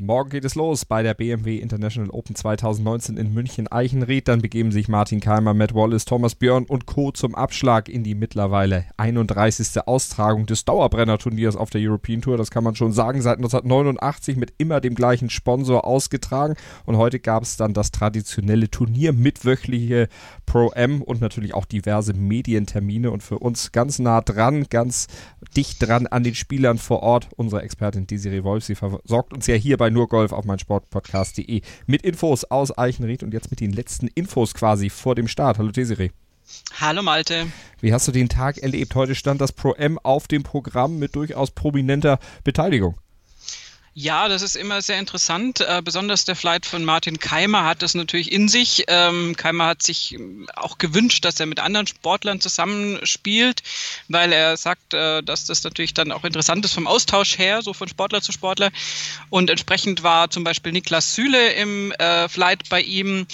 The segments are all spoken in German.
Morgen geht es los bei der BMW International Open 2019 in München-Eichenried. Dann begeben sich Martin Keimer, Matt Wallace, Thomas Björn und Co. zum Abschlag in die mittlerweile 31. Austragung des Dauerbrenner-Turniers auf der European Tour. Das kann man schon sagen, seit 1989 mit immer dem gleichen Sponsor ausgetragen. Und heute gab es dann das traditionelle Turnier mit wöchliche Pro-M und natürlich auch diverse Medientermine. Und für uns ganz nah dran, ganz dicht dran an den Spielern vor Ort, unsere Expertin Desiree Wolf. Sie versorgt uns ja hier bei nur Golf auf meinsportpodcast.de mit Infos aus Eichenried und jetzt mit den letzten Infos quasi vor dem Start. Hallo Desiree. Hallo Malte. Wie hast du den Tag erlebt? Heute stand das Pro M auf dem Programm mit durchaus prominenter Beteiligung. Ja, das ist immer sehr interessant. Äh, besonders der Flight von Martin Keimer hat das natürlich in sich. Ähm, Keimer hat sich ähm, auch gewünscht, dass er mit anderen Sportlern zusammenspielt, weil er sagt, äh, dass das natürlich dann auch interessant ist vom Austausch her, so von Sportler zu Sportler. Und entsprechend war zum Beispiel Niklas Süle im äh, Flight bei ihm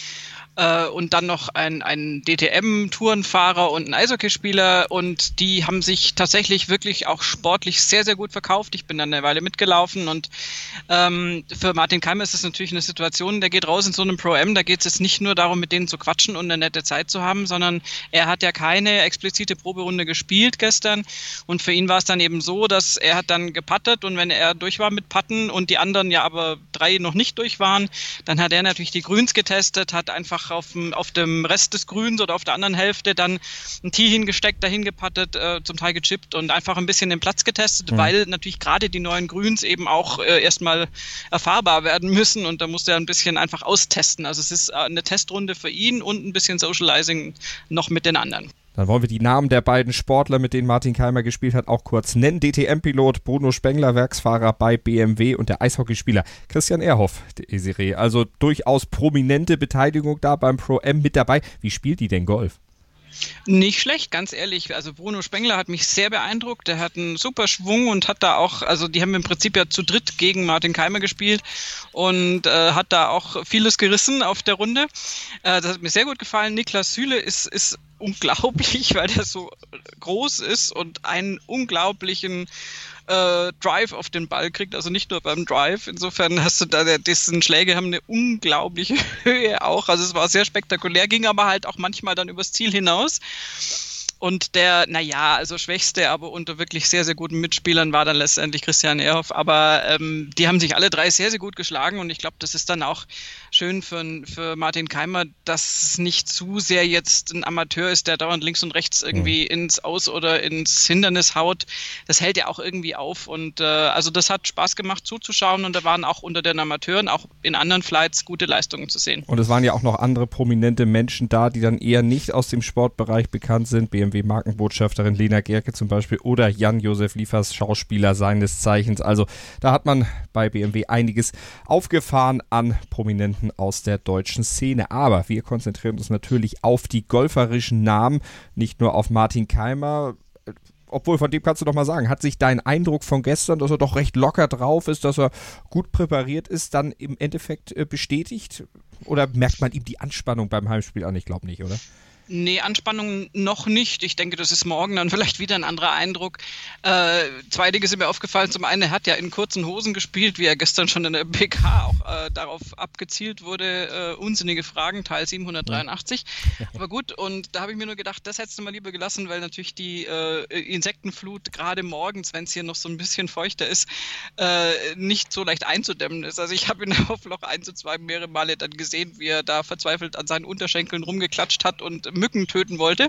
äh, und dann noch ein, ein DTM-Tourenfahrer und ein Eishockeyspieler. Und die haben sich tatsächlich wirklich auch sportlich sehr, sehr gut verkauft. Ich bin dann eine Weile mitgelaufen. Und ähm, für Martin Keimer ist es natürlich eine Situation, der geht raus in so einem Pro-M, da geht es jetzt nicht nur darum, mit denen zu quatschen und eine nette Zeit zu haben, sondern er hat ja keine explizite Proberunde gespielt gestern. Und für ihn war es dann eben so, dass er hat dann gepattet. Und wenn er durch war mit Patten und die anderen ja aber drei noch nicht durch waren, dann hat er natürlich die Grüns getestet, hat einfach auf dem, auf dem Rest des Grüns oder auf der anderen Hälfte dann ein Tee hingesteckt, dahin gepattet, äh, zum Teil gechippt und einfach ein bisschen den Platz getestet, mhm. weil natürlich gerade die neuen Grüns eben auch äh, erstmal erfahrbar werden müssen und da musste er ein bisschen einfach austesten. Also es ist äh, eine Testrunde für ihn und ein bisschen Socializing noch mit den anderen. Dann wollen wir die Namen der beiden Sportler, mit denen Martin Keimer gespielt hat, auch kurz nennen. DTM-Pilot Bruno Spengler, Werksfahrer bei BMW und der Eishockeyspieler Christian Erhoff, Desiree. Also durchaus prominente Beteiligung da beim Pro-M mit dabei. Wie spielt die denn Golf? Nicht schlecht, ganz ehrlich. Also Bruno Spengler hat mich sehr beeindruckt. Der hat einen super Schwung und hat da auch, also die haben im Prinzip ja zu dritt gegen Martin Keimer gespielt und äh, hat da auch vieles gerissen auf der Runde. Äh, das hat mir sehr gut gefallen. Niklas Süle ist, ist unglaublich, weil der so groß ist und einen unglaublichen äh, Drive auf den Ball kriegt, also nicht nur beim Drive. Insofern hast du da, dessen Schläge haben eine unglaubliche Höhe auch. Also es war sehr spektakulär, ging aber halt auch manchmal dann übers Ziel hinaus. Und der, naja, also schwächste, aber unter wirklich sehr, sehr guten Mitspielern war dann letztendlich Christian Ehrhoff. Aber ähm, die haben sich alle drei sehr, sehr gut geschlagen und ich glaube, das ist dann auch schön für, für Martin Keimer, dass es nicht zu sehr jetzt ein Amateur ist, der dauernd links und rechts irgendwie mhm. ins Aus- oder ins Hindernis haut. Das hält ja auch irgendwie auf. Und äh, also das hat Spaß gemacht zuzuschauen und da waren auch unter den Amateuren, auch in anderen Flights, gute Leistungen zu sehen. Und es waren ja auch noch andere prominente Menschen da, die dann eher nicht aus dem Sportbereich bekannt sind. BMW BMW-Markenbotschafterin Lena Gerke zum Beispiel oder Jan-Josef Liefers, Schauspieler seines Zeichens. Also da hat man bei BMW einiges aufgefahren an Prominenten aus der deutschen Szene. Aber wir konzentrieren uns natürlich auf die golferischen Namen, nicht nur auf Martin Keimer obwohl von dem kannst du doch mal sagen, hat sich dein Eindruck von gestern, dass er doch recht locker drauf ist, dass er gut präpariert ist, dann im Endeffekt äh, bestätigt? Oder merkt man ihm die Anspannung beim Heimspiel an? Ich glaube nicht, oder? Nee, Anspannung noch nicht. Ich denke, das ist morgen dann vielleicht wieder ein anderer Eindruck. Äh, zwei Dinge sind mir aufgefallen. Zum einen, er hat ja in kurzen Hosen gespielt, wie er gestern schon in der PK auch äh, darauf abgezielt wurde. Äh, unsinnige Fragen, Teil 783. Aber gut, und da habe ich mir nur gedacht, das hättest du mal lieber gelassen, weil natürlich die äh, Insektenflut gerade morgens, wenn es hier noch so ein bisschen feuchter ist, äh, nicht so leicht einzudämmen ist. Also ich habe ihn auf Loch 1 und 2 mehrere Male dann gesehen, wie er da verzweifelt an seinen Unterschenkeln rumgeklatscht hat und Mücken töten wollte.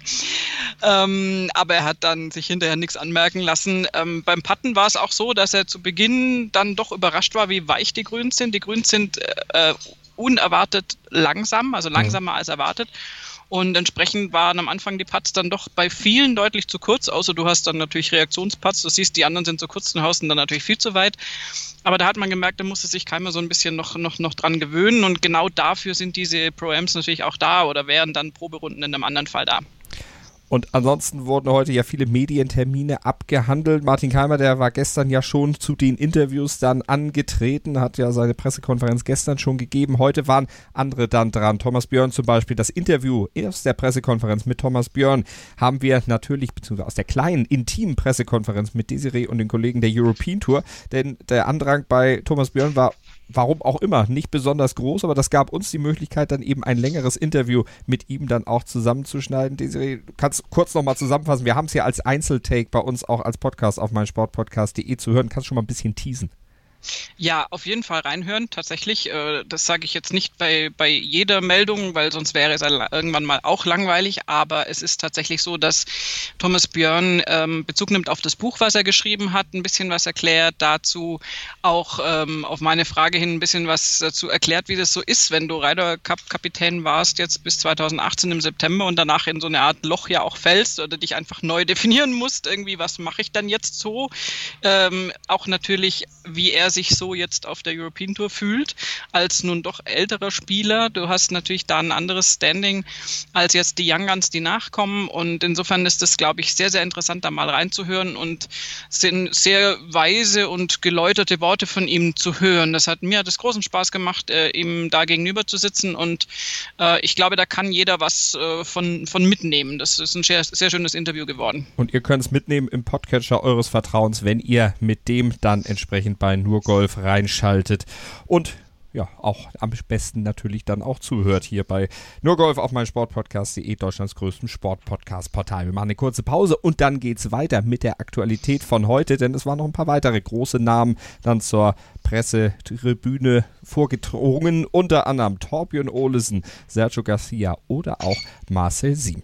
Ähm, aber er hat dann sich hinterher nichts anmerken lassen. Ähm, beim Patten war es auch so, dass er zu Beginn dann doch überrascht war, wie weich die Grüns sind. Die Grüns sind äh, unerwartet langsam, also langsamer mhm. als erwartet. Und entsprechend waren am Anfang die Putts dann doch bei vielen deutlich zu kurz, außer du hast dann natürlich Reaktionsputts. Du siehst, die anderen sind zu kurz und hausen dann natürlich viel zu weit. Aber da hat man gemerkt, da musste sich Keimer so ein bisschen noch, noch, noch dran gewöhnen. Und genau dafür sind diese Pro-Ams natürlich auch da oder wären dann Proberunden in einem anderen Fall da. Und ansonsten wurden heute ja viele Medientermine abgehandelt. Martin Keimer, der war gestern ja schon zu den Interviews dann angetreten, hat ja seine Pressekonferenz gestern schon gegeben. Heute waren andere dann dran. Thomas Björn zum Beispiel. Das Interview aus der Pressekonferenz mit Thomas Björn haben wir natürlich, beziehungsweise aus der kleinen, intimen Pressekonferenz mit Desiree und den Kollegen der European Tour. Denn der Andrang bei Thomas Björn war warum auch immer, nicht besonders groß, aber das gab uns die Möglichkeit, dann eben ein längeres Interview mit ihm dann auch zusammenzuschneiden. Desiree, du kannst kurz nochmal zusammenfassen. Wir haben es ja als Einzeltake bei uns auch als Podcast auf meinsportpodcast.de zu hören. Kannst schon mal ein bisschen teasen? Ja, auf jeden Fall reinhören, tatsächlich. Äh, das sage ich jetzt nicht bei, bei jeder Meldung, weil sonst wäre es irgendwann mal auch langweilig. Aber es ist tatsächlich so, dass Thomas Björn ähm, Bezug nimmt auf das Buch, was er geschrieben hat, ein bisschen was erklärt, dazu auch ähm, auf meine Frage hin ein bisschen was dazu erklärt, wie das so ist, wenn du Ryder Cup Kapitän warst, jetzt bis 2018 im September und danach in so eine Art Loch ja auch fällst oder dich einfach neu definieren musst, irgendwie, was mache ich dann jetzt so? Ähm, auch natürlich, wie er sich so jetzt auf der European Tour fühlt, als nun doch älterer Spieler. Du hast natürlich da ein anderes Standing als jetzt die Young Guns, die nachkommen. Und insofern ist es, glaube ich, sehr, sehr interessant, da mal reinzuhören und sind sehr weise und geläuterte Worte von ihm zu hören. Das hat mir hat großen Spaß gemacht, äh, ihm da gegenüber zu sitzen. Und äh, ich glaube, da kann jeder was äh, von, von mitnehmen. Das ist ein sehr, sehr schönes Interview geworden. Und ihr könnt es mitnehmen im Podcatcher eures Vertrauens, wenn ihr mit dem dann entsprechend bei nur Golf reinschaltet und ja, auch am besten natürlich dann auch zuhört hier bei Nur Golf auf mein Sportpodcast.de, Deutschlands größtem Sportpodcast-Portal. Wir machen eine kurze Pause und dann geht es weiter mit der Aktualität von heute, denn es waren noch ein paar weitere große Namen dann zur Pressetribüne vorgedrungen, unter anderem Torbjörn Olesen, Sergio Garcia oder auch Marcel Siem.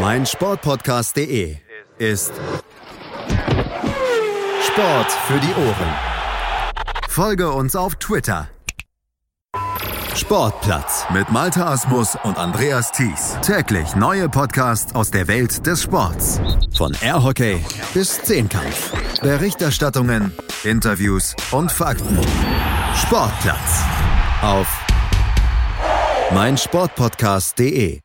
Mein Sportpodcast.de ist Sport für die Ohren. Folge uns auf Twitter. Sportplatz mit Malta Asmus und Andreas Thies. Täglich neue Podcasts aus der Welt des Sports. Von Airhockey bis Zehnkampf. Berichterstattungen, Interviews und Fakten. Sportplatz auf meinsportpodcast.de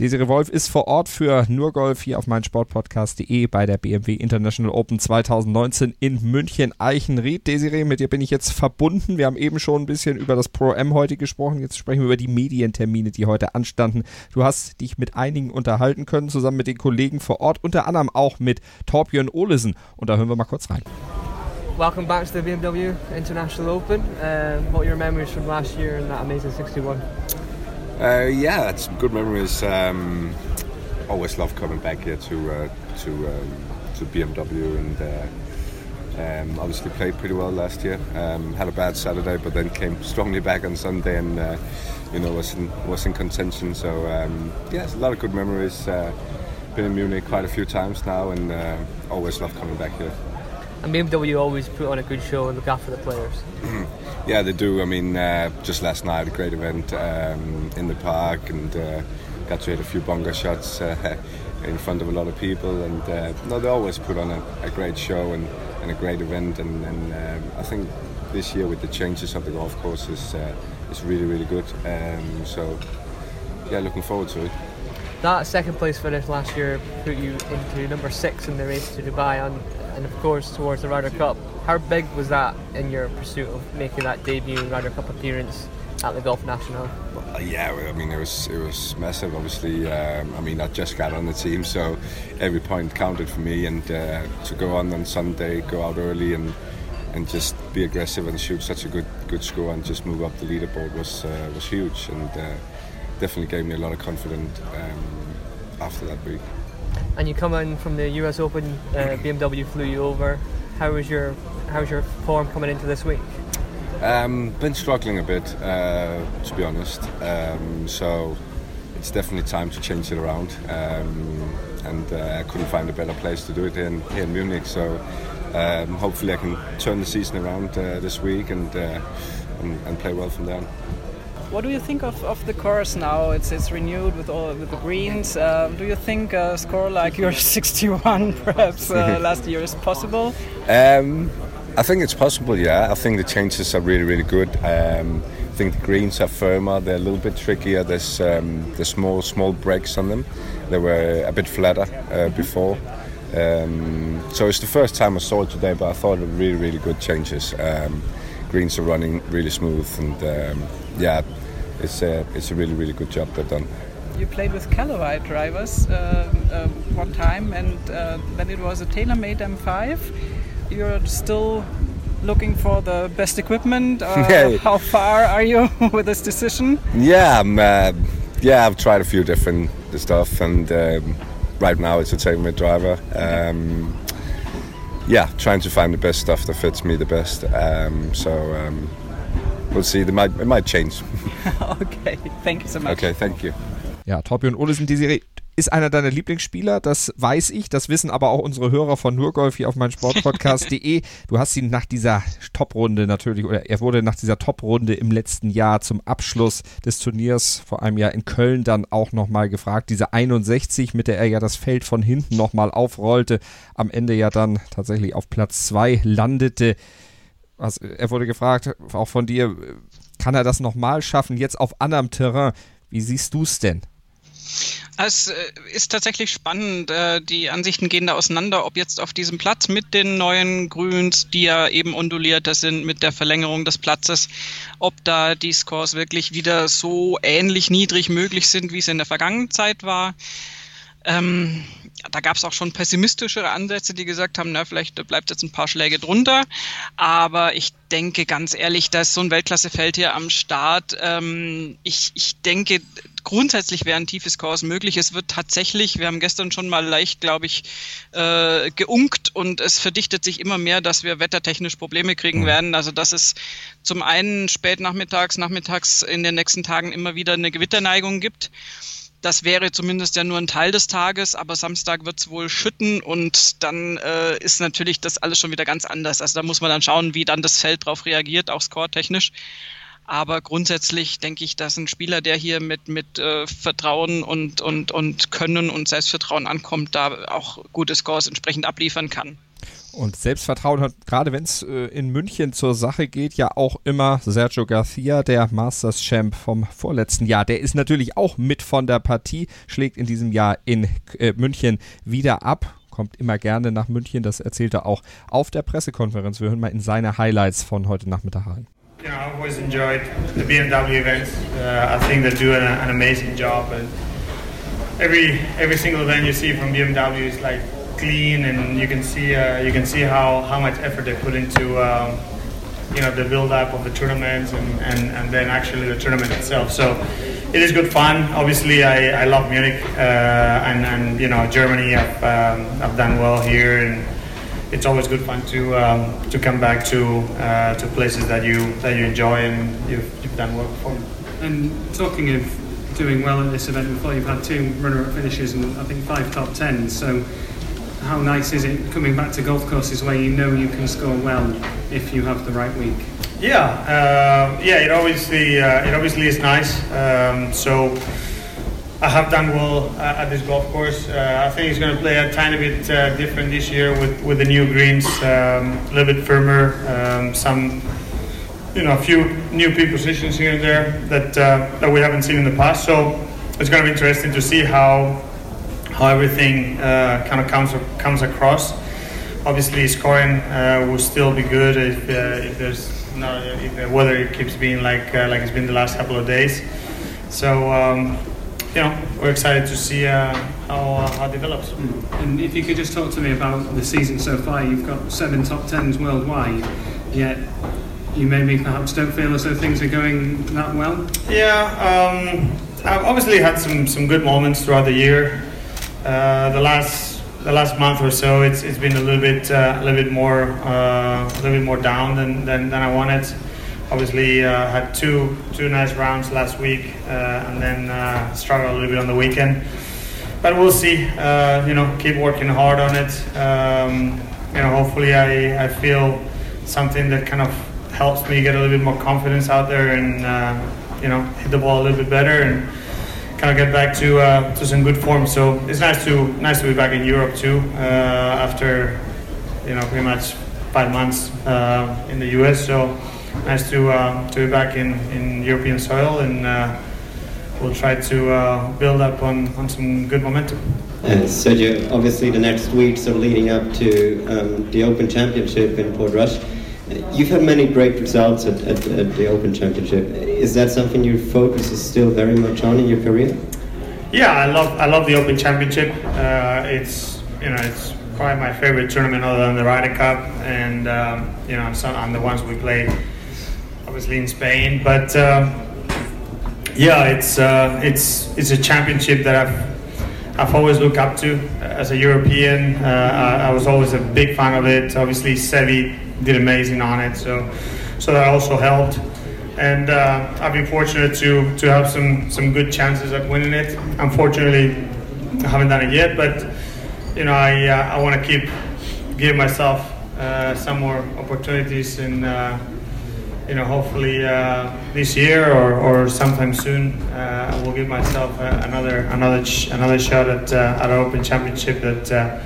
Desiree Wolf ist vor Ort für Nurgolf hier auf meinsportpodcast.de bei der BMW International Open 2019 in München Eichenried. Desiree, mit dir bin ich jetzt verbunden. Wir haben eben schon ein bisschen über das Pro M heute gesprochen. Jetzt sprechen wir über die Medientermine, die heute anstanden. Du hast dich mit einigen unterhalten können, zusammen mit den Kollegen vor Ort, unter anderem auch mit Torbjörn Olesen. Und da hören wir mal kurz rein. Welcome back to the BMW International Open. Uh, what are your memories from last year and that amazing 61? Uh, yeah, some good memories. Um, always love coming back here to uh, to um, to BMW and uh, um, obviously played pretty well last year. Um, had a bad Saturday, but then came strongly back on Sunday and uh, you know was in was in contention. So um, yeah, it's a lot of good memories. Uh, been in Munich quite a few times now, and uh, always love coming back here. And BMW always put on a good show and look after the players. yeah, they do. I mean, uh, just last night, a great event um, in the park, and uh, got to hit a few bonga shots uh, in front of a lot of people. And uh, no, they always put on a, a great show and, and, a great event. And, and um, I think this year, with the changes of the golf course, is uh, is really really good. Um, so yeah, looking forward to it. That second place finish last year put you into number six in the race to Dubai on and of course towards the Ryder Cup. How big was that in your pursuit of making that debut Ryder Cup appearance at the Golf National? Uh, yeah, I mean it was it was massive. Obviously, um, I mean I just got on the team, so every point counted for me. And uh, to go on on Sunday, go out early, and and just be aggressive and shoot such a good good score and just move up the leaderboard was uh, was huge and uh, definitely gave me a lot of confidence um, after that week. And you come in from the US Open, uh, BMW flew you over. How was your how was your form coming into this week? Um, been struggling a bit, uh, to be honest. Um, so it's definitely time to change it around. Um, and uh, I couldn't find a better place to do it in, here in Munich. So um, hopefully I can turn the season around uh, this week and, uh, and, and play well from there. What do you think of, of the course now? It's it's renewed with all with the greens. Uh, do you think a score like your 61 perhaps uh, last year is possible? Um, I think it's possible. Yeah, I think the changes are really really good. Um, I think the greens are firmer. They're a little bit trickier. There's um, the small small breaks on them. They were a bit flatter uh, before. Um, so it's the first time I saw it today, but I thought it were really really good changes. Um, greens are running really smooth, and um, yeah, it's a it's a really really good job they've done. You played with Callaway drivers uh, uh, one time, and uh, then it was a TaylorMade M5. You're still looking for the best equipment. Yeah. How far are you with this decision? Yeah, I'm, uh, yeah, I've tried a few different stuff, and um, right now it's a TaylorMade driver. Um, yeah, trying to find the best stuff that fits me the best. Um, so um, we'll see. It might, it might change. okay, thank you so much. Okay, thank you. Ja, Torbjörn Olesen, Desiree, ist einer deiner Lieblingsspieler, das weiß ich, das wissen aber auch unsere Hörer von Nurgolf hier auf meinsportpodcast.de. Du hast ihn nach dieser Top-Runde natürlich, oder er wurde nach dieser Top-Runde im letzten Jahr zum Abschluss des Turniers, vor einem Jahr in Köln, dann auch nochmal gefragt. Diese 61, mit der er ja das Feld von hinten nochmal aufrollte, am Ende ja dann tatsächlich auf Platz 2 landete. Was, er wurde gefragt, auch von dir, kann er das nochmal schaffen, jetzt auf anderem Terrain? Wie siehst du es denn? Es äh, ist tatsächlich spannend. Äh, die Ansichten gehen da auseinander, ob jetzt auf diesem Platz mit den neuen Grüns, die ja eben undulierter sind mit der Verlängerung des Platzes, ob da die Scores wirklich wieder so ähnlich niedrig möglich sind, wie es in der vergangenen Zeit war. Ähm, da gab es auch schon pessimistischere Ansätze, die gesagt haben, na, vielleicht bleibt jetzt ein paar Schläge drunter. Aber ich denke ganz ehrlich, da ist so ein Weltklassefeld hier am Start. Ähm, ich, ich denke, grundsätzlich wären tiefe Scores möglich. Es wird tatsächlich, wir haben gestern schon mal leicht, glaube ich, äh, geunkt und es verdichtet sich immer mehr, dass wir wettertechnisch Probleme kriegen werden. Also dass es zum einen spät nachmittags, nachmittags in den nächsten Tagen immer wieder eine Gewitterneigung gibt. Das wäre zumindest ja nur ein Teil des Tages, aber Samstag wird es wohl schütten und dann äh, ist natürlich das alles schon wieder ganz anders. Also da muss man dann schauen, wie dann das Feld darauf reagiert, auch scoretechnisch. Aber grundsätzlich denke ich, dass ein Spieler, der hier mit, mit äh, Vertrauen und, und, und Können und Selbstvertrauen ankommt, da auch gute Scores entsprechend abliefern kann. Und Selbstvertrauen hat, gerade wenn es äh, in München zur Sache geht, ja auch immer Sergio Garcia, der Masters Champ vom vorletzten Jahr. Der ist natürlich auch mit von der Partie, schlägt in diesem Jahr in äh, München wieder ab. Kommt immer gerne nach München, das erzählt er auch auf der Pressekonferenz. Wir hören mal in seine Highlights von heute Nachmittag rein. Know, I've always enjoyed the BMW events. Uh, I think they're doing a, an amazing job, and every every single event you see from BMW is like clean, and you can see uh, you can see how, how much effort they put into um, you know the build up of the tournaments and, and, and then actually the tournament itself. So it is good fun. Obviously, I, I love Munich uh, and, and you know Germany. I've um, I've done well here and it's always good fun to um, to come back to uh, to places that you that you enjoy and you've, you've done well before. And talking of doing well at this event before, you've had two runner-up finishes and I think five top tens. So how nice is it coming back to golf courses where you know you can score well if you have the right week? Yeah, uh, yeah. It obviously uh, it obviously is nice. Um, so. I have done well uh, at this golf course. Uh, I think it's going to play a tiny bit uh, different this year with, with the new greens, um, a little bit firmer, um, some, you know, a few new pin positions here and there that that we haven't seen in the past. So it's going to be interesting to see how how everything uh, kind of comes comes across. Obviously, scoring uh, will still be good if, if there's not, if the weather keeps being like like it's been the last couple of days. So. Um, you know, we're excited to see uh, how, uh, how it develops. And if you could just talk to me about the season so far, you've got seven top tens worldwide, yet you maybe perhaps don't feel as though things are going that well. Yeah, um, I've obviously had some, some good moments throughout the year. Uh, the last the last month or so, it's, it's been a little bit uh, a little bit more uh, a little bit more down than, than, than I wanted. obviously uh, had two two nice rounds last week, uh, and then struggled a little bit on the weekend. But we'll see. You know, keep working hard on it. Um, you know, hopefully I, I feel something that kind of helps me get a little bit more confidence out there and you know hit the ball a little bit better and kind of get back to uh, to some good form. So it's nice to nice to be back in Europe too after you know pretty much five months in the US. So nice to uh, to be back in, in European soil, and uh, we'll try to uh, build up on, on some good momentum. Uh, Sergio, obviously the next weeks are leading up to um, the Open Championship in Port Rush. You've had many great results at, at, at, the Open Championship. Is that something your focus is still very much on in your career? Yeah, I love I love the Open Championship. Uh, it's you know it's probably my favorite tournament other than the Ryder Cup, and um, you know on the ones we play obviously in Spain. But um, yeah, it's uh, it's it's a championship that I've I've always looked up to as a European. Uh, I, I, was always a big fan of it. Obviously, Sevi did amazing on it, so so that also helped. And uh, I've been fortunate to to have some some good chances at winning it. Unfortunately, I haven't done it yet, but you know I uh, I want to keep give myself uh, some more opportunities and you know, hopefully uh, this year or, or sometime soon, uh, I will give myself uh, another another sh- another shot at uh, at an Open Championship that uh,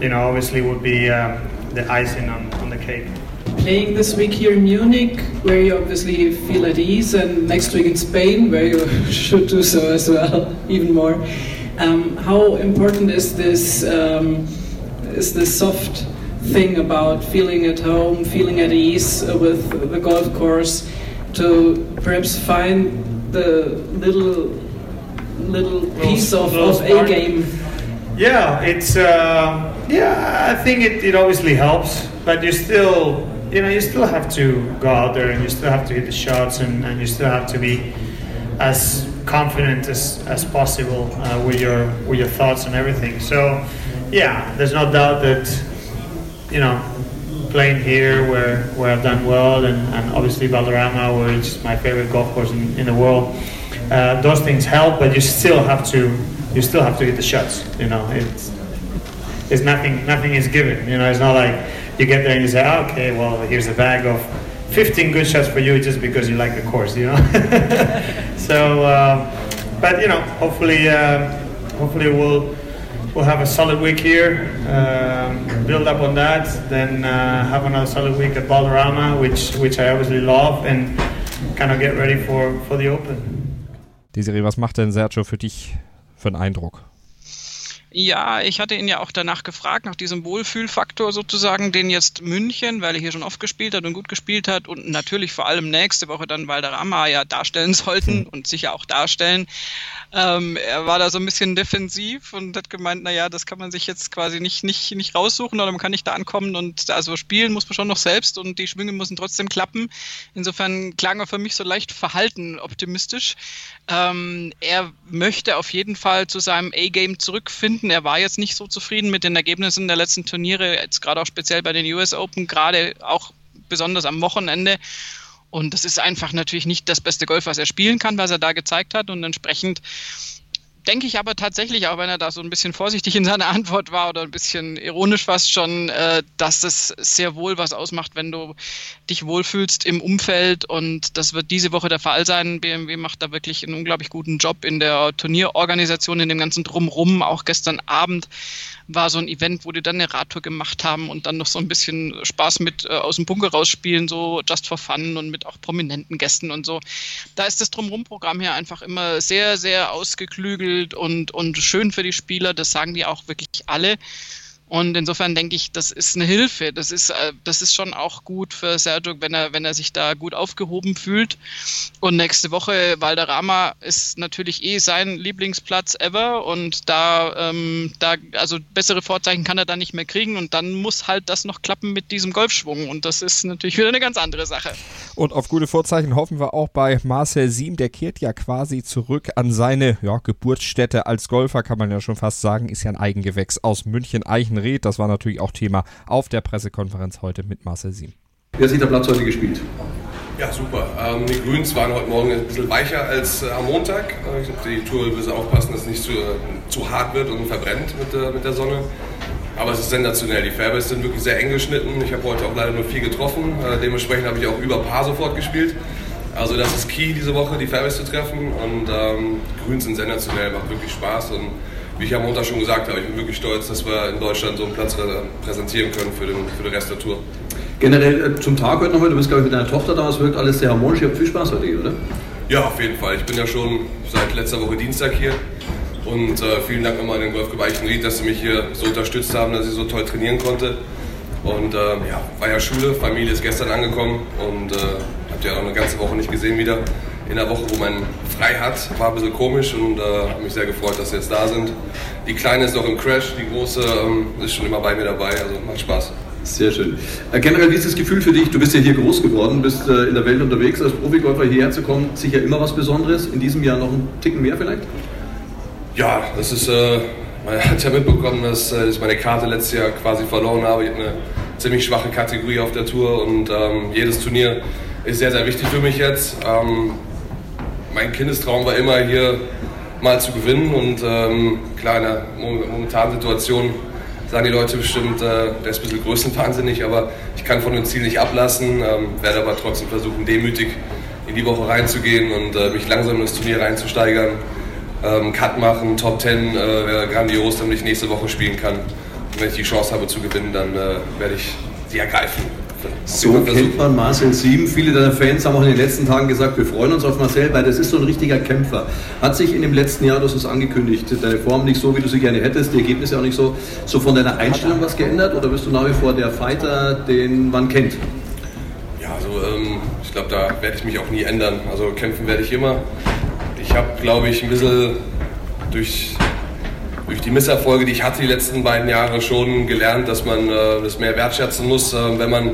you know obviously would be um, the icing on, Playing this week here in Munich, where you obviously feel at ease, and next week in Spain, where you should do so as well, even more. Um, how important is this? Um, is this soft? thing about feeling at home, feeling at ease with the golf course, to perhaps find the little little piece of, of a game. Yeah, it's uh, yeah. I think it, it obviously helps, but you still you know you still have to go out there and you still have to hit the shots and, and you still have to be as confident as, as possible uh, with your with your thoughts and everything. So yeah, there's no doubt that you know, playing here where, where I've done well, and, and obviously Valderrama, where it's my favorite golf course in, in the world. Uh, those things help, but you still have to you still have to hit the shots. You know, it's it's nothing nothing is given. You know, it's not like you get there and you say, oh, okay, well, here's a bag of 15 good shots for you just because you like the course. You know, so. Uh, but you know, hopefully, uh, hopefully we'll we'll have a solid week here, um, build up on that, then uh, have another solid week at Balderrama, which which I obviously love, and kind of get ready for, for the Open. Desiree, was macht denn Sergio für dich für einen Eindruck? Ja, ich hatte ihn ja auch danach gefragt, nach diesem Wohlfühlfaktor sozusagen, den jetzt München, weil er hier schon oft gespielt hat und gut gespielt hat und natürlich vor allem nächste Woche dann Valderrama ja darstellen sollten hm. und sicher auch darstellen. Ähm, er war da so ein bisschen defensiv und hat gemeint, naja, das kann man sich jetzt quasi nicht, nicht, nicht raussuchen oder man kann nicht da ankommen und also spielen muss man schon noch selbst und die Schwünge müssen trotzdem klappen. Insofern klang er für mich so leicht verhalten optimistisch. Ähm, er möchte auf jeden Fall zu seinem A-Game zurückfinden. Er war jetzt nicht so zufrieden mit den Ergebnissen der letzten Turniere, jetzt gerade auch speziell bei den US Open, gerade auch besonders am Wochenende. Und das ist einfach natürlich nicht das beste Golf, was er spielen kann, was er da gezeigt hat. Und entsprechend denke ich aber tatsächlich, auch wenn er da so ein bisschen vorsichtig in seiner Antwort war oder ein bisschen ironisch fast schon, äh, dass es sehr wohl was ausmacht, wenn du dich wohlfühlst im Umfeld und das wird diese Woche der Fall sein. BMW macht da wirklich einen unglaublich guten Job in der Turnierorganisation, in dem ganzen Drumrum. Auch gestern Abend war so ein Event, wo die dann eine Radtour gemacht haben und dann noch so ein bisschen Spaß mit äh, aus dem Bunker rausspielen, so just for fun und mit auch prominenten Gästen und so. Da ist das Drumrum-Programm hier einfach immer sehr, sehr ausgeklügelt und, und schön für die Spieler. Das sagen die auch wirklich alle. Und insofern denke ich, das ist eine Hilfe. Das ist, äh, das ist schon auch gut für Sergio, wenn er, wenn er sich da gut aufgehoben fühlt. Und nächste Woche Valderrama ist natürlich eh sein Lieblingsplatz ever. Und da, ähm, da, also bessere Vorzeichen kann er da nicht mehr kriegen. Und dann muss halt das noch klappen mit diesem Golfschwung. Und das ist natürlich wieder eine ganz andere Sache. Und auf gute Vorzeichen hoffen wir auch bei Marcel Siem. Der kehrt ja quasi zurück an seine ja, Geburtsstätte als Golfer, kann man ja schon fast sagen. Ist ja ein Eigengewächs aus München-Eichen Reed. Das war natürlich auch Thema auf der Pressekonferenz heute mit Marcel Siem. Wie hat sich der Platz heute gespielt? Ja, super. Ähm, die Grüns waren heute Morgen ein bisschen weicher als äh, am Montag. Äh, ich glaube, die Tour müssen aufpassen, dass es nicht zu, äh, zu hart wird und verbrennt mit, äh, mit der Sonne. Aber es ist sensationell. Die Fairways sind wirklich sehr eng geschnitten. Ich habe heute auch leider nur vier getroffen. Äh, dementsprechend habe ich auch über Paar sofort gespielt. Also das ist key diese Woche, die Fairways zu treffen. Und ähm, Grüns sind sensationell, macht wirklich Spaß. Und wie ich am Montag schon gesagt habe, ich bin wirklich stolz, dass wir in Deutschland so einen Platz präsentieren können für den, für den Rest der Tour. Generell äh, zum Tag heute nochmal, du bist glaube ich mit deiner Tochter da, es wirkt alles sehr harmonisch, ihr habt viel Spaß heute hier, oder? Ja, auf jeden Fall. Ich bin ja schon seit letzter Woche Dienstag hier und äh, vielen Dank nochmal an den Golfgebeichten Ried, dass sie mich hier so unterstützt haben, dass ich so toll trainieren konnte. Und äh, ja, war ja Schule, Familie ist gestern angekommen und äh, habt ja auch eine ganze Woche nicht gesehen wieder. In der Woche, wo man frei hat, war ein bisschen komisch und äh, habe mich sehr gefreut, dass sie jetzt da sind. Die Kleine ist noch im Crash, die Große ähm, ist schon immer bei mir dabei, also macht Spaß. Sehr schön. Äh, generell, wie ist das Gefühl für dich? Du bist ja hier groß geworden, bist äh, in der Welt unterwegs. Als Profigolfer hierher zu kommen, sicher immer was Besonderes. In diesem Jahr noch ein Ticken mehr vielleicht? Ja, das ist, äh, man hat ja mitbekommen, dass äh, ich meine Karte letztes Jahr quasi verloren habe. Ich habe eine ziemlich schwache Kategorie auf der Tour und ähm, jedes Turnier ist sehr, sehr wichtig für mich jetzt. Ähm, mein Kindestraum war immer hier mal zu gewinnen und ähm, klar in der momentanen Situation sagen die Leute bestimmt, äh, der ist ein bisschen größenwahnsinnig, aber ich kann von dem Ziel nicht ablassen, ähm, werde aber trotzdem versuchen, demütig in die Woche reinzugehen und äh, mich langsam in das Turnier reinzusteigern. Ähm, Cut machen, Top 10 äh, wäre grandios, damit ich nächste Woche spielen kann. Und wenn ich die Chance habe zu gewinnen, dann äh, werde ich sie ergreifen. So kennt man Marcel Sieben. Viele deiner Fans haben auch in den letzten Tagen gesagt, wir freuen uns auf Marcel, weil das ist so ein richtiger Kämpfer. Hat sich in dem letzten Jahr, du hast es angekündigt, deine Form nicht so, wie du sie gerne hättest, die Ergebnisse auch nicht so, so von deiner Einstellung was geändert oder bist du nach wie vor der Fighter, den man kennt? Ja, also ähm, ich glaube, da werde ich mich auch nie ändern. Also kämpfen werde ich immer. Ich habe, glaube ich, ein bisschen durch durch die Misserfolge, die ich hatte die letzten beiden Jahre, schon gelernt, dass man äh, das mehr wertschätzen muss, äh, wenn, man,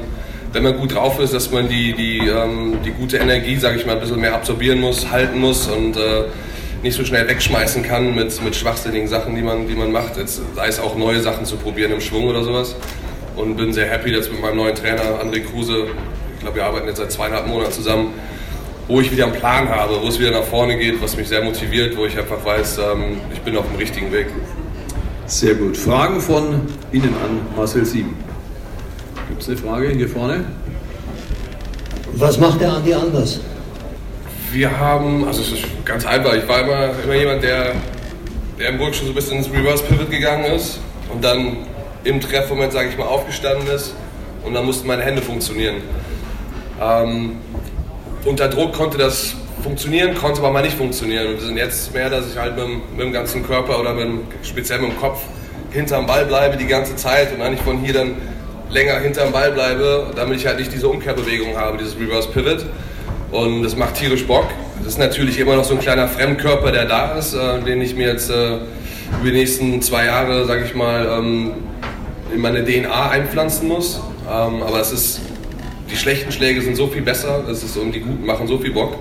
wenn man gut drauf ist, dass man die, die, ähm, die gute Energie, sage ich mal, ein bisschen mehr absorbieren muss, halten muss und äh, nicht so schnell wegschmeißen kann mit, mit schwachsinnigen Sachen, die man, die man macht, Jetzt, sei es auch neue Sachen zu probieren im Schwung oder sowas. Und bin sehr happy, dass mit meinem neuen Trainer André Kruse, ich glaube, wir arbeiten jetzt seit zweieinhalb Monaten zusammen, wo ich wieder einen Plan habe, wo es wieder nach vorne geht, was mich sehr motiviert, wo ich einfach weiß, ähm, ich bin auf dem richtigen Weg. Sehr gut. Fragen von Ihnen an Marcel Sieben. Gibt es eine Frage hier vorne? Was macht der Andi anders? Wir haben, also es ist ganz einfach, ich war immer, immer jemand, der, der im Burg schon so ein bisschen ins Reverse Pivot gegangen ist und dann im Treffmoment, sage ich mal, aufgestanden ist und dann mussten meine Hände funktionieren. Ähm, unter Druck konnte das funktionieren, konnte aber mal nicht funktionieren. Und wir sind jetzt mehr, dass ich halt mit, mit dem ganzen Körper oder mit, speziell mit dem Kopf hinterm Ball bleibe die ganze Zeit und eigentlich von hier dann länger hinterm Ball bleibe, damit ich halt nicht diese Umkehrbewegung habe, dieses Reverse Pivot. Und das macht tierisch Bock. Das ist natürlich immer noch so ein kleiner Fremdkörper, der da ist, äh, den ich mir jetzt äh, über die nächsten zwei Jahre, sage ich mal, ähm, in meine DNA einpflanzen muss. Ähm, aber es ist die schlechten Schläge sind so viel besser das ist, und die guten machen so viel Bock.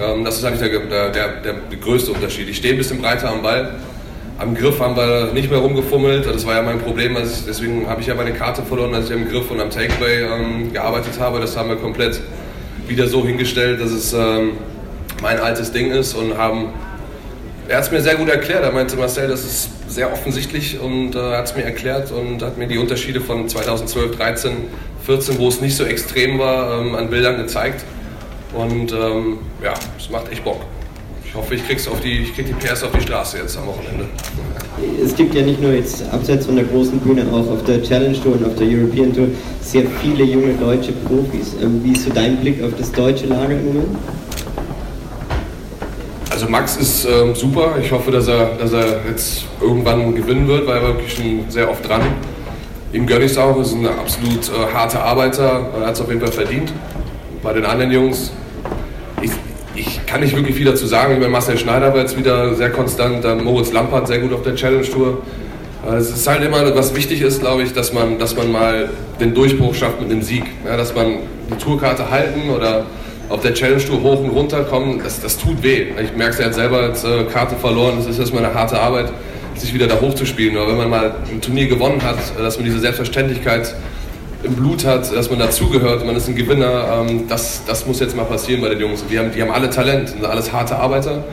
Ähm, das ist eigentlich der, der, der, größte Unterschied. Ich stehe ein bisschen breiter am Ball. Am Griff haben wir nicht mehr rumgefummelt. Das war ja mein Problem. Ich, deswegen habe ich ja meine Karte verloren, als ich am Griff und am Takeaway ähm, gearbeitet habe. Das haben wir komplett wieder so hingestellt, dass es ähm, mein altes Ding ist und haben. Er hat es mir sehr gut erklärt. Er meinte Marcel, das ist sehr offensichtlich und äh, hat es mir erklärt und hat mir die Unterschiede von 2012, 13 14, wo es nicht so extrem war, ähm, an Bildern gezeigt. Und ähm, ja, es macht echt Bock. Ich hoffe, ich, krieg's auf die, ich krieg die PS auf die Straße jetzt am Wochenende. Es gibt ja nicht nur jetzt abseits von der großen Bühne, auch auf der Challenge Tour und auf der European Tour sehr viele junge deutsche Profis. Ähm, wie ist so dein Blick auf das deutsche Lager im Moment? Also Max ist ähm, super. Ich hoffe, dass er, dass er jetzt irgendwann gewinnen wird, weil er wirklich schon sehr oft dran ist. Ich es auch, ist ein absolut äh, harter Arbeiter, er hat es auf jeden Fall verdient. Bei den anderen Jungs, ich, ich kann nicht wirklich viel dazu sagen. Ich meine, Marcel Schneider war jetzt wieder sehr konstant, dann Moritz Lampert sehr gut auf der Challenge Tour. Es ist halt immer, was wichtig ist, glaube ich, dass man, dass man mal den Durchbruch schafft mit einem Sieg. Ja, dass man die Tourkarte halten oder auf der Challenge Tour hoch und runter kommen, das, das tut weh. Ich merke es ja jetzt selber, jetzt äh, Karte verloren, das ist erstmal eine harte Arbeit sich wieder da hochzuspielen. Aber wenn man mal ein Turnier gewonnen hat, dass man diese Selbstverständlichkeit im Blut hat, dass man dazugehört, man ist ein Gewinner. Ähm, das, das muss jetzt mal passieren bei den Jungs. Die haben, die haben alle Talent, sind alles harte Arbeiter.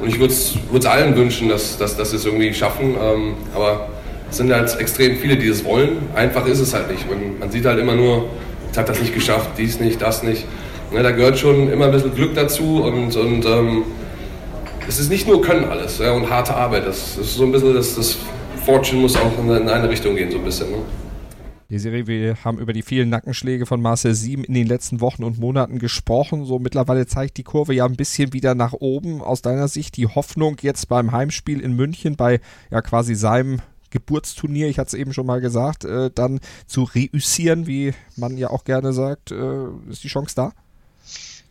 Und ich würde es allen wünschen, dass, dass, dass sie es irgendwie schaffen. Ähm, aber es sind halt extrem viele, die es wollen. Einfach ist es halt nicht. Man, man sieht halt immer nur, jetzt hat das nicht geschafft, dies nicht, das nicht. Ne, da gehört schon immer ein bisschen Glück dazu und, und ähm, es ist nicht nur Können alles ja, und harte Arbeit. Das, ist so ein bisschen, das, das Fortune muss auch in eine Richtung gehen, so ein bisschen. Ne? Desiree, wir haben über die vielen Nackenschläge von Marcel Sieben in den letzten Wochen und Monaten gesprochen. So mittlerweile zeigt die Kurve ja ein bisschen wieder nach oben. Aus deiner Sicht die Hoffnung jetzt beim Heimspiel in München bei ja quasi seinem Geburtsturnier, ich hatte es eben schon mal gesagt, äh, dann zu reüssieren, wie man ja auch gerne sagt, äh, ist die Chance da?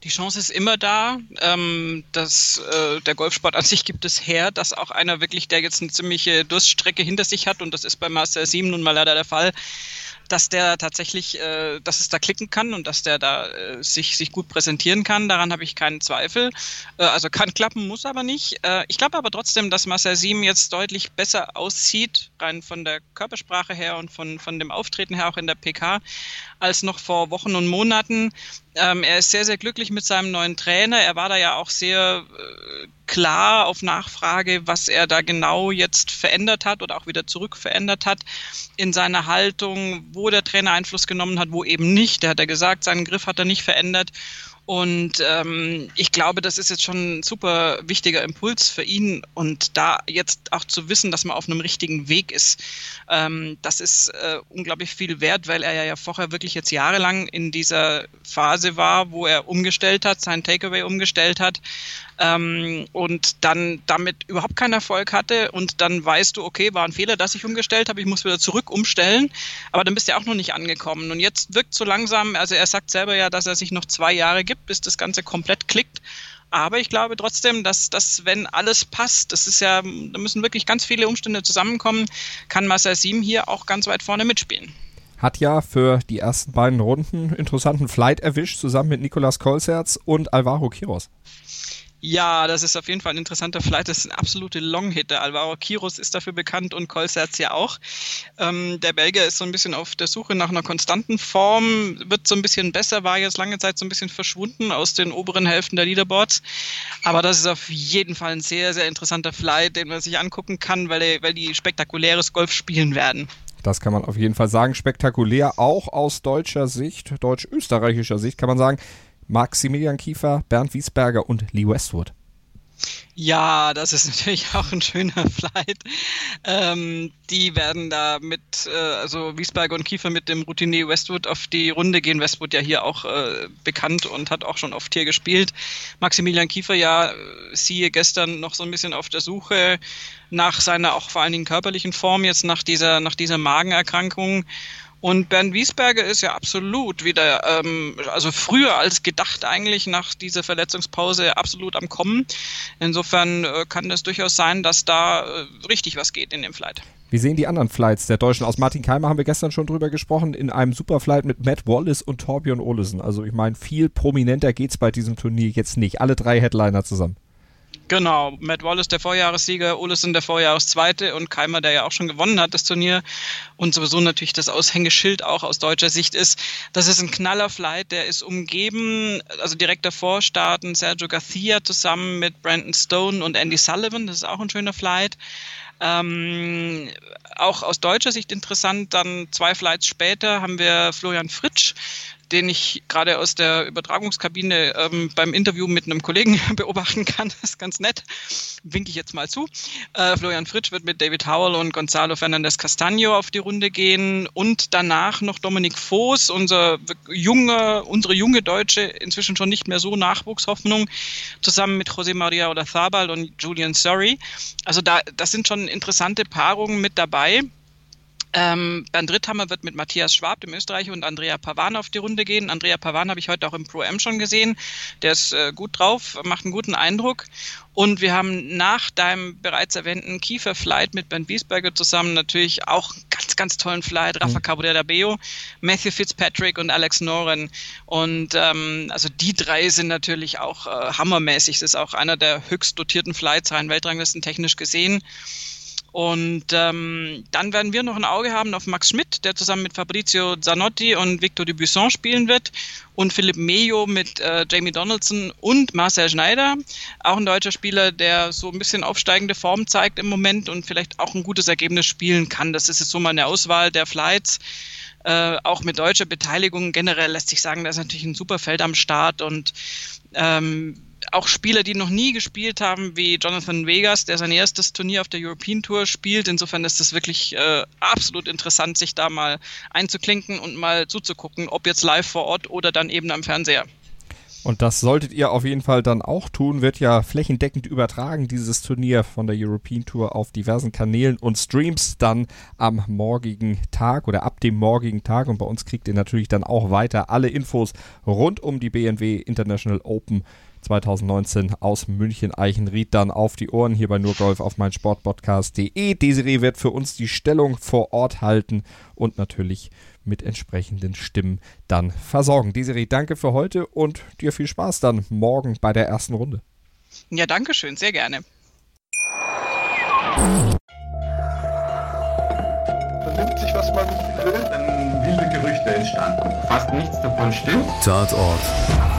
Die Chance ist immer da. Ähm, dass, äh, der Golfsport an sich gibt es her, dass auch einer wirklich, der jetzt eine ziemliche Durststrecke hinter sich hat, und das ist bei Master 7 nun mal leider der Fall, dass der tatsächlich, äh, dass es da klicken kann und dass der da äh, sich, sich gut präsentieren kann. Daran habe ich keinen Zweifel. Äh, also kann klappen, muss aber nicht. Äh, ich glaube aber trotzdem, dass Marcel Sieben jetzt deutlich besser aussieht, rein von der Körpersprache her und von, von dem Auftreten her auch in der PK, als noch vor Wochen und Monaten. Ähm, er ist sehr, sehr glücklich mit seinem neuen Trainer. Er war da ja auch sehr äh, klar auf Nachfrage, was er da genau jetzt verändert hat oder auch wieder zurück verändert hat in seiner Haltung, wo der Trainer Einfluss genommen hat, wo eben nicht. Der hat er gesagt, seinen Griff hat er nicht verändert. Und ähm, ich glaube, das ist jetzt schon ein super wichtiger Impuls für ihn. Und da jetzt auch zu wissen, dass man auf einem richtigen Weg ist, ähm, das ist äh, unglaublich viel wert, weil er ja vorher wirklich jetzt jahrelang in dieser Phase war, wo er umgestellt hat, sein Takeaway umgestellt hat, ähm, und dann damit überhaupt keinen Erfolg hatte und dann weißt du, okay, war ein Fehler, dass ich umgestellt habe, ich muss wieder zurück umstellen, aber dann bist du ja auch noch nicht angekommen und jetzt wirkt so langsam, also er sagt selber ja, dass er sich noch zwei Jahre gibt, bis das Ganze komplett klickt. Aber ich glaube trotzdem, dass, dass wenn alles passt, das ist ja, da müssen wirklich ganz viele Umstände zusammenkommen, kann Marcel Sim hier auch ganz weit vorne mitspielen hat ja für die ersten beiden Runden interessanten Flight erwischt, zusammen mit Nicolas Kolserz und Alvaro Quiros. Ja, das ist auf jeden Fall ein interessanter Flight. Das ist ein absolute Longhitter. Alvaro Kiros ist dafür bekannt und Kolserz ja auch. Ähm, der Belgier ist so ein bisschen auf der Suche nach einer konstanten Form, wird so ein bisschen besser, war jetzt lange Zeit so ein bisschen verschwunden aus den oberen Hälften der Leaderboards. Aber das ist auf jeden Fall ein sehr, sehr interessanter Flight, den man sich angucken kann, weil, die, weil die spektakuläres Golf spielen werden. Das kann man auf jeden Fall sagen. Spektakulär, auch aus deutscher Sicht, deutsch-österreichischer Sicht kann man sagen. Maximilian Kiefer, Bernd Wiesberger und Lee Westwood. Ja, das ist natürlich auch ein schöner Flight. Ähm, die werden da mit, äh, also Wiesberger und Kiefer mit dem Routinier Westwood auf die Runde gehen. Westwood ja hier auch äh, bekannt und hat auch schon oft hier gespielt. Maximilian Kiefer ja, siehe gestern noch so ein bisschen auf der Suche nach seiner auch vor allen Dingen körperlichen Form, jetzt nach dieser, nach dieser Magenerkrankung. Und Bernd Wiesberger ist ja absolut wieder, ähm, also früher als gedacht eigentlich nach dieser Verletzungspause absolut am Kommen. Insofern äh, kann es durchaus sein, dass da äh, richtig was geht in dem Flight. Wie sehen die anderen Flights der Deutschen aus? Martin Keimer haben wir gestern schon drüber gesprochen, in einem Superflight mit Matt Wallace und Torbjörn Olesen. Also ich meine, viel prominenter geht's bei diesem Turnier jetzt nicht. Alle drei Headliner zusammen. Genau, Matt Wallace der Vorjahressieger, Olesen der Vorjahreszweite und Keimer, der ja auch schon gewonnen hat, das Turnier. Und sowieso natürlich das Aushängeschild auch aus deutscher Sicht ist, das ist ein Knallerflight, der ist umgeben, also direkt davor starten Sergio Garcia zusammen mit Brandon Stone und Andy Sullivan, das ist auch ein schöner Flight. Ähm, auch aus deutscher Sicht interessant, dann zwei Flights später haben wir Florian Fritsch, den ich gerade aus der Übertragungskabine ähm, beim Interview mit einem Kollegen beobachten kann. Das ist ganz nett. Winke ich jetzt mal zu. Äh, Florian Fritsch wird mit David Howell und Gonzalo Fernandez Castaño auf die Runde gehen und danach noch Dominik Voß, unser junge, unsere junge Deutsche, inzwischen schon nicht mehr so Nachwuchshoffnung, zusammen mit José María Olazabal und Julian Surrey. Also da, das sind schon interessante Paarungen mit dabei. Ähm, Bernd Ritthammer wird mit Matthias Schwab, dem Österreicher, und Andrea Pavan auf die Runde gehen. Andrea Pavan habe ich heute auch im Pro M schon gesehen. Der ist äh, gut drauf, macht einen guten Eindruck. Und wir haben nach deinem bereits erwähnten Kiefer-Flight mit Bernd Wiesberger zusammen natürlich auch einen ganz, ganz tollen Flight. Rafa mhm. Cabrera Beo, Matthew Fitzpatrick und Alex Noren. Und ähm, also die drei sind natürlich auch äh, hammermäßig. Das ist auch einer der höchst dotierten Flights rein Weltranglisten technisch gesehen. Und ähm, dann werden wir noch ein Auge haben auf Max Schmidt, der zusammen mit Fabrizio Zanotti und Victor Dubuisson spielen wird. Und Philipp Mejo mit äh, Jamie Donaldson und Marcel Schneider. Auch ein deutscher Spieler, der so ein bisschen aufsteigende Form zeigt im Moment und vielleicht auch ein gutes Ergebnis spielen kann. Das ist jetzt so mal eine Auswahl der Flights. Äh, auch mit deutscher Beteiligung generell lässt sich sagen, da ist natürlich ein super Feld am Start und ähm, auch Spieler, die noch nie gespielt haben, wie Jonathan Vegas, der sein erstes Turnier auf der European Tour spielt. Insofern ist es wirklich äh, absolut interessant, sich da mal einzuklinken und mal zuzugucken, ob jetzt live vor Ort oder dann eben am Fernseher. Und das solltet ihr auf jeden Fall dann auch tun. Wird ja flächendeckend übertragen, dieses Turnier von der European Tour auf diversen Kanälen und Streams dann am morgigen Tag oder ab dem morgigen Tag. Und bei uns kriegt ihr natürlich dann auch weiter alle Infos rund um die BNW International Open 2019 aus München Eichenried dann auf die Ohren hier bei Nurgolf auf mein Sportpodcast.de. Desiree wird für uns die Stellung vor Ort halten und natürlich mit entsprechenden Stimmen dann versorgen. Desiree, danke für heute und dir viel Spaß dann morgen bei der ersten Runde. Ja, danke schön, sehr gerne. Vernimmt sich, was man will, dann wilde Gerüchte entstanden. Fast nichts davon stimmt. Tatort